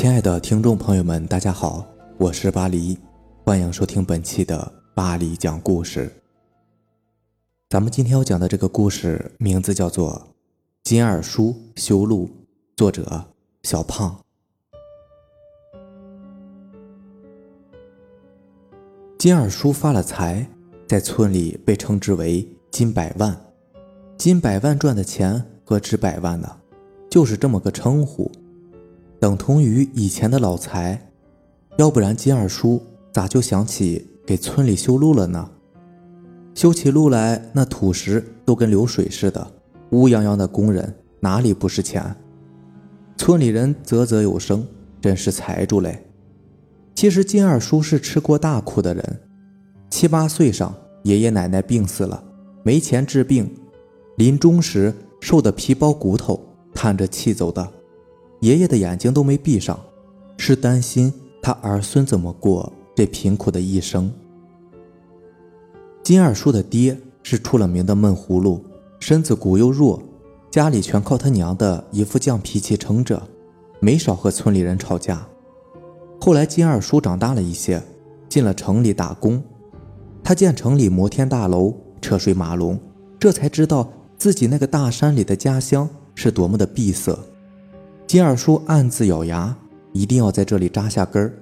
亲爱的听众朋友们，大家好，我是巴黎，欢迎收听本期的巴黎讲故事。咱们今天要讲的这个故事名字叫做《金二叔修路》，作者小胖。金二叔发了财，在村里被称之为金百万。金百万赚的钱何止百万呢？就是这么个称呼。等同于以前的老财，要不然金二叔咋就想起给村里修路了呢？修起路来，那土石都跟流水似的，乌泱泱的工人哪里不是钱？村里人啧啧有声，真是财主嘞。其实金二叔是吃过大苦的人，七八岁上爷爷奶奶病死了，没钱治病，临终时瘦得皮包骨头，叹着气走的。爷爷的眼睛都没闭上，是担心他儿孙怎么过这贫苦的一生。金二叔的爹是出了名的闷葫芦，身子骨又弱，家里全靠他娘的一副犟脾气撑着，没少和村里人吵架。后来金二叔长大了一些，进了城里打工，他见城里摩天大楼、车水马龙，这才知道自己那个大山里的家乡是多么的闭塞。金二叔暗自咬牙，一定要在这里扎下根儿，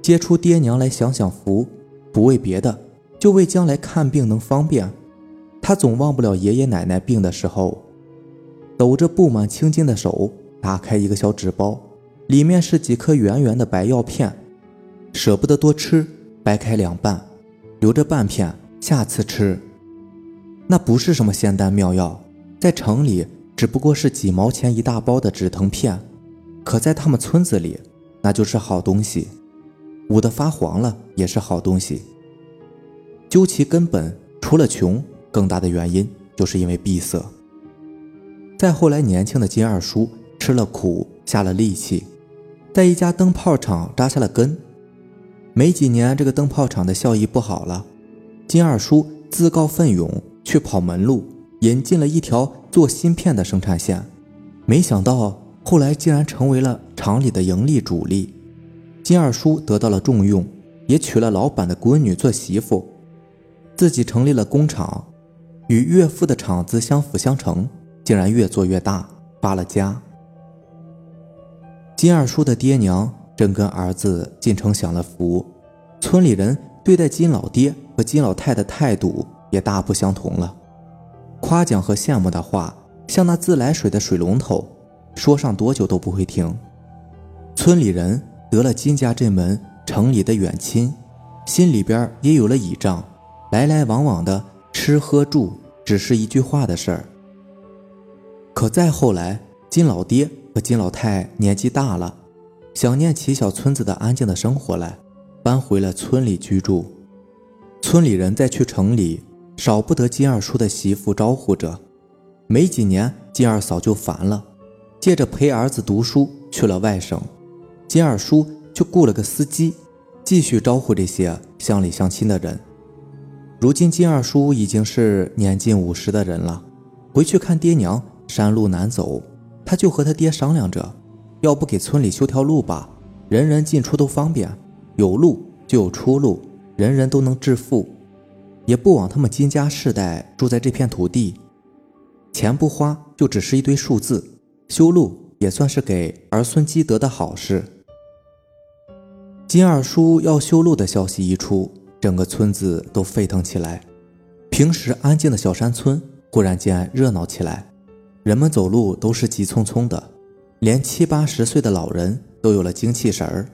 接出爹娘来享享福。不为别的，就为将来看病能方便。他总忘不了爷爷奶奶病的时候，抖着布满青筋的手，打开一个小纸包，里面是几颗圆圆的白药片，舍不得多吃，掰开两半，留着半片，下次吃。那不是什么仙丹妙药，在城里。只不过是几毛钱一大包的止疼片，可在他们村子里，那就是好东西。捂得发黄了也是好东西。究其根本，除了穷，更大的原因就是因为闭塞。再后来，年轻的金二叔吃了苦，下了力气，在一家灯泡厂扎下了根。没几年，这个灯泡厂的效益不好了，金二叔自告奋勇去跑门路。引进了一条做芯片的生产线，没想到后来竟然成为了厂里的盈利主力。金二叔得到了重用，也娶了老板的闺女做媳妇，自己成立了工厂，与岳父的厂子相辅相成，竟然越做越大，发了家。金二叔的爹娘正跟儿子进城享了福，村里人对待金老爹和金老太的态度也大不相同了。夸奖和羡慕的话，像那自来水的水龙头，说上多久都不会停。村里人得了金家这门城里的远亲，心里边也有了倚仗，来来往往的吃喝住，只是一句话的事儿。可再后来，金老爹和金老太年纪大了，想念起小村子的安静的生活来，搬回了村里居住。村里人再去城里。少不得金二叔的媳妇招呼着，没几年，金二嫂就烦了，借着陪儿子读书去了外省，金二叔就雇了个司机，继续招呼这些乡里乡亲的人。如今金二叔已经是年近五十的人了，回去看爹娘，山路难走，他就和他爹商量着，要不给村里修条路吧，人人进出都方便，有路就有出路，人人都能致富。也不枉他们金家世代住在这片土地，钱不花就只是一堆数字，修路也算是给儿孙积德的好事。金二叔要修路的消息一出，整个村子都沸腾起来。平时安静的小山村忽然间热闹起来，人们走路都是急匆匆的，连七八十岁的老人都有了精气神儿。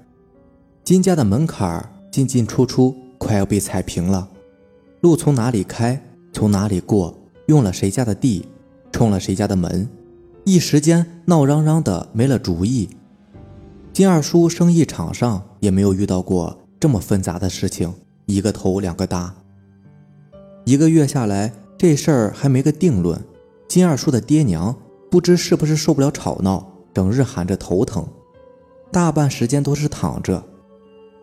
金家的门槛进进出出快要被踩平了。路从哪里开，从哪里过，用了谁家的地，冲了谁家的门，一时间闹嚷嚷的没了主意。金二叔生意场上也没有遇到过这么纷杂的事情，一个头两个大。一个月下来，这事儿还没个定论。金二叔的爹娘不知是不是受不了吵闹，整日喊着头疼，大半时间都是躺着。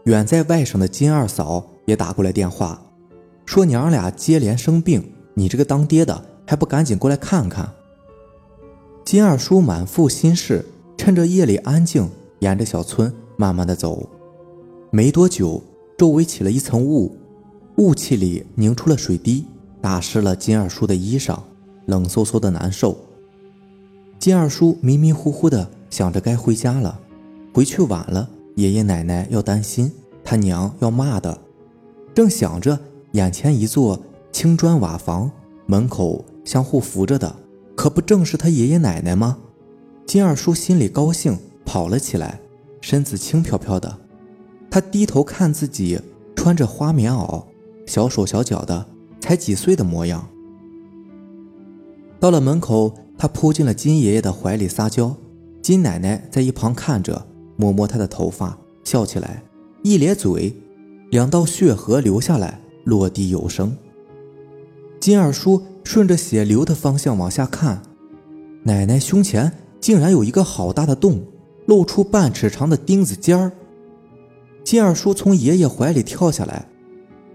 远在外省的金二嫂也打过来电话。说娘俩接连生病，你这个当爹的还不赶紧过来看看？金二叔满腹心事，趁着夜里安静，沿着小村慢慢的走。没多久，周围起了一层雾，雾气里凝出了水滴，打湿了金二叔的衣裳，冷飕飕的难受。金二叔迷迷糊糊的想着该回家了，回去晚了，爷爷奶奶要担心，他娘要骂的。正想着，眼前一座青砖瓦房，门口相互扶着的，可不正是他爷爷奶奶吗？金二叔心里高兴，跑了起来，身子轻飘飘的。他低头看自己穿着花棉袄，小手小脚的，才几岁的模样。到了门口，他扑进了金爷爷的怀里撒娇，金奶奶在一旁看着，摸摸他的头发，笑起来，一咧嘴，两道血河流下来，落地有声。金二叔顺着血流的方向往下看，奶奶胸前竟然有一个好大的洞，露出半尺长的钉子尖儿。金二叔从爷爷怀里跳下来，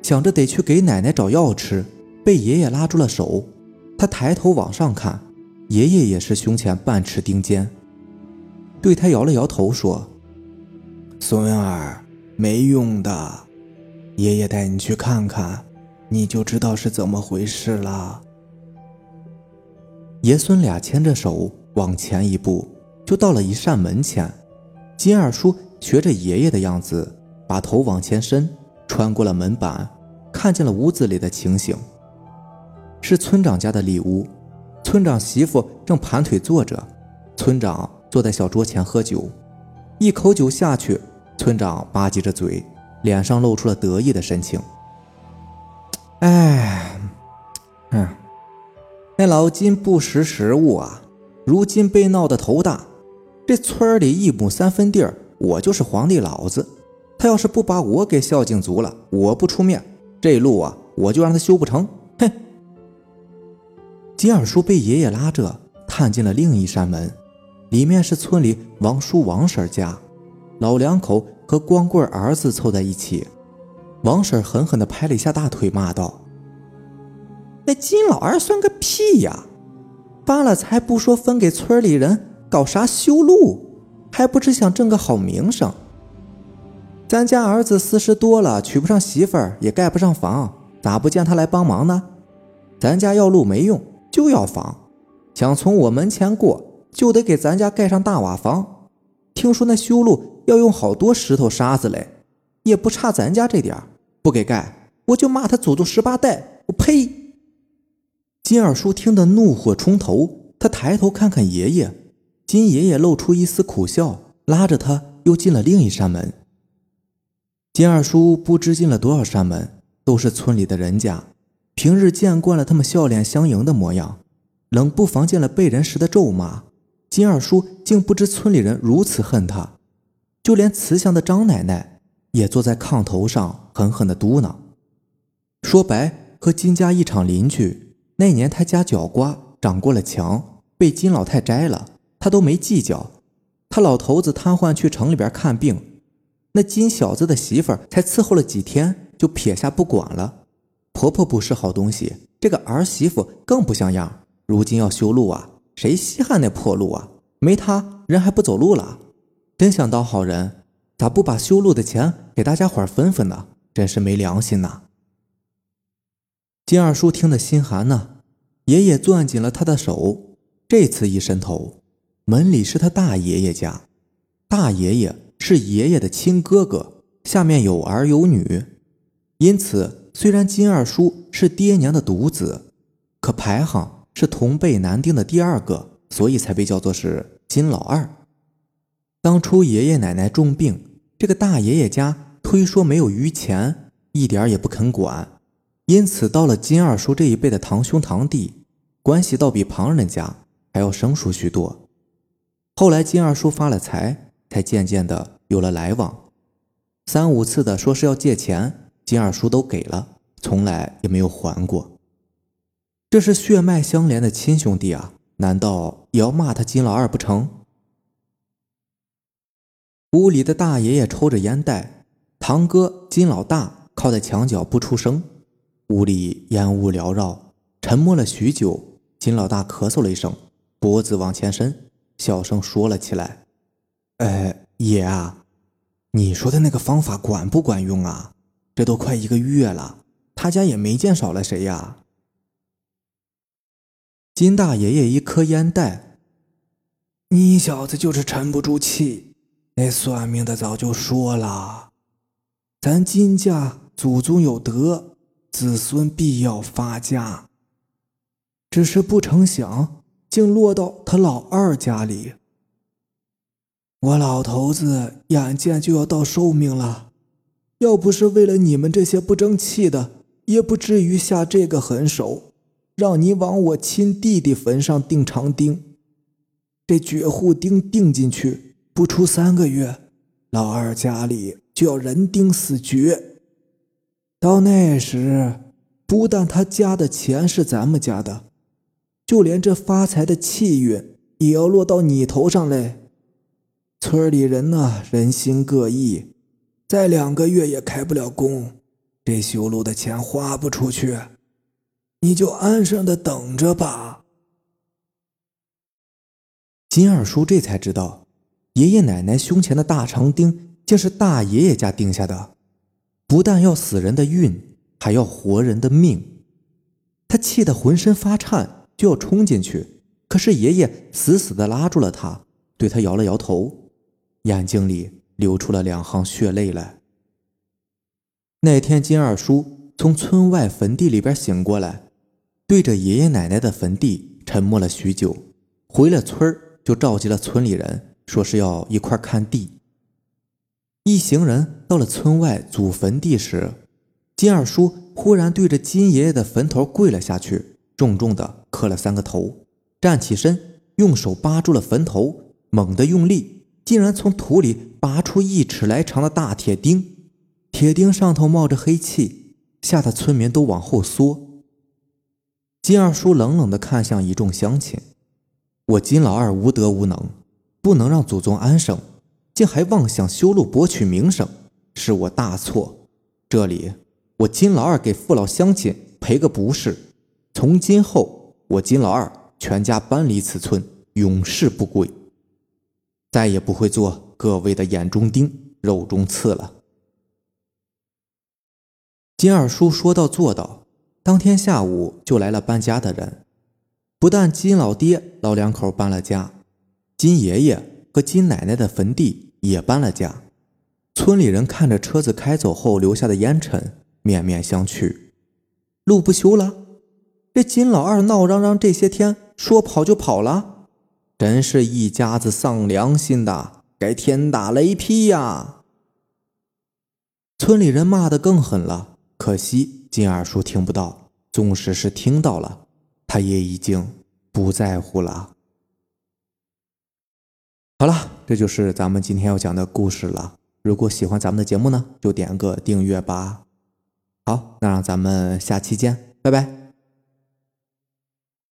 想着得去给奶奶找药吃，被爷爷拉住了手。他抬头往上看，爷爷也是胸前半尺钉尖，对他摇了摇头说：“孙儿，没用的，爷爷带你去看看，你就知道是怎么回事了。”爷孙俩牵着手往前一步，就到了一扇门前。金二叔学着爷爷的样子。把头往前伸，穿过了门板，看见了屋子里的情形。是村长家的里屋，村长媳妇正盘腿坐着，村长坐在小桌前喝酒。一口酒下去，村长吧唧着嘴，脸上露出了得意的神情。哎，嗯，那老金不识时务啊，如今被闹得头大。这村里一亩三分地儿，我就是皇帝老子。他要是不把我给孝敬足了，我不出面，这路啊，我就让他修不成。哼！金二叔被爷爷拉着探进了另一扇门，里面是村里王叔王婶家，老两口和光棍儿子凑在一起。王婶狠狠地拍了一下大腿，骂道：“那金老二算个屁呀！发了财不说分给村里人，搞啥修路？还不是想挣个好名声？”咱家儿子四十多了，娶不上媳妇儿，也盖不上房，咋不见他来帮忙呢？咱家要路没用，就要房。想从我门前过，就得给咱家盖上大瓦房。听说那修路要用好多石头沙子嘞，也不差咱家这点不给盖，我就骂他祖宗十八代！我呸！金二叔听得怒火冲头，他抬头看看爷爷，金爷爷露出一丝苦笑，拉着他又进了另一扇门。金二叔不知进了多少扇门，都是村里的人家。平日见惯了他们笑脸相迎的模样，冷不防见了被人时的咒骂。金二叔竟不知村里人如此恨他，就连慈祥的张奶奶也坐在炕头上狠狠地嘟囔：“说白，和金家一场邻居。那年他家角瓜长过了墙，被金老太摘了，他都没计较。他老头子瘫痪，去城里边看病。”那金小子的媳妇儿才伺候了几天，就撇下不管了。婆婆不是好东西，这个儿媳妇更不像样。如今要修路啊，谁稀罕那破路啊？没他人还不走路了。真想当好人，咋不把修路的钱给大家伙分分呢？真是没良心呐！金二叔听得心寒呢，爷爷攥紧了他的手。这次一伸头，门里是他大爷爷家，大爷爷。是爷爷的亲哥哥，下面有儿有女，因此虽然金二叔是爹娘的独子，可排行是同辈男丁的第二个，所以才被叫做是金老二。当初爷爷奶奶重病，这个大爷爷家推说没有余钱，一点也不肯管，因此到了金二叔这一辈的堂兄堂弟，关系倒比旁人家还要生疏许多。后来金二叔发了财。才渐渐的有了来往，三五次的说是要借钱，金二叔都给了，从来也没有还过。这是血脉相连的亲兄弟啊，难道也要骂他金老二不成？屋里的大爷爷抽着烟袋，堂哥金老大靠在墙角不出声。屋里烟雾缭绕，沉默了许久。金老大咳嗽了一声，脖子往前伸，小声说了起来。哎，爷啊，你说的那个方法管不管用啊？这都快一个月了，他家也没见少了谁呀。金大爷爷一颗烟袋，你小子就是沉不住气。那算命的早就说了，咱金家祖宗有德，子孙必要发家。只是不成想，竟落到他老二家里。我老头子眼见就要到寿命了，要不是为了你们这些不争气的，也不至于下这个狠手，让你往我亲弟弟坟上钉长钉。这绝户钉钉进去，不出三个月，老二家里就要人丁死绝。到那时，不但他家的钱是咱们家的。就连这发财的气运也要落到你头上嘞！村里人呢，人心各异，再两个月也开不了工，这修路的钱花不出去，你就安生的等着吧。金二叔这才知道，爷爷奶奶胸前的大长钉竟是大爷爷家钉下的，不但要死人的运，还要活人的命，他气得浑身发颤。就要冲进去，可是爷爷死死的拉住了他，对他摇了摇头，眼睛里流出了两行血泪来。那天，金二叔从村外坟地里边醒过来，对着爷爷奶奶的坟地沉默了许久，回了村就召集了村里人，说是要一块看地。一行人到了村外祖坟地时，金二叔忽然对着金爷爷的坟头跪了下去。重重的磕了三个头，站起身，用手扒住了坟头，猛地用力，竟然从土里拔出一尺来长的大铁钉，铁钉上头冒着黑气，吓得村民都往后缩。金二叔冷冷地看向一众乡亲：“我金老二无德无能，不能让祖宗安生，竟还妄想修路博取名声，是我大错。这里，我金老二给父老乡亲赔个不是。”从今后，我金老二全家搬离此村，永世不归，再也不会做各位的眼中钉、肉中刺了。金二叔说到做到，当天下午就来了搬家的人。不但金老爹老两口搬了家，金爷爷和金奶奶的坟地也搬了家。村里人看着车子开走后留下的烟尘，面面相觑。路不修了。这金老二闹嚷嚷这些天，说跑就跑了，真是一家子丧良心的，该天打雷劈呀！村里人骂得更狠了，可惜金二叔听不到，纵使是听到了，他也已经不在乎了。好了，这就是咱们今天要讲的故事了。如果喜欢咱们的节目呢，就点个订阅吧。好，那让咱们下期见，拜拜。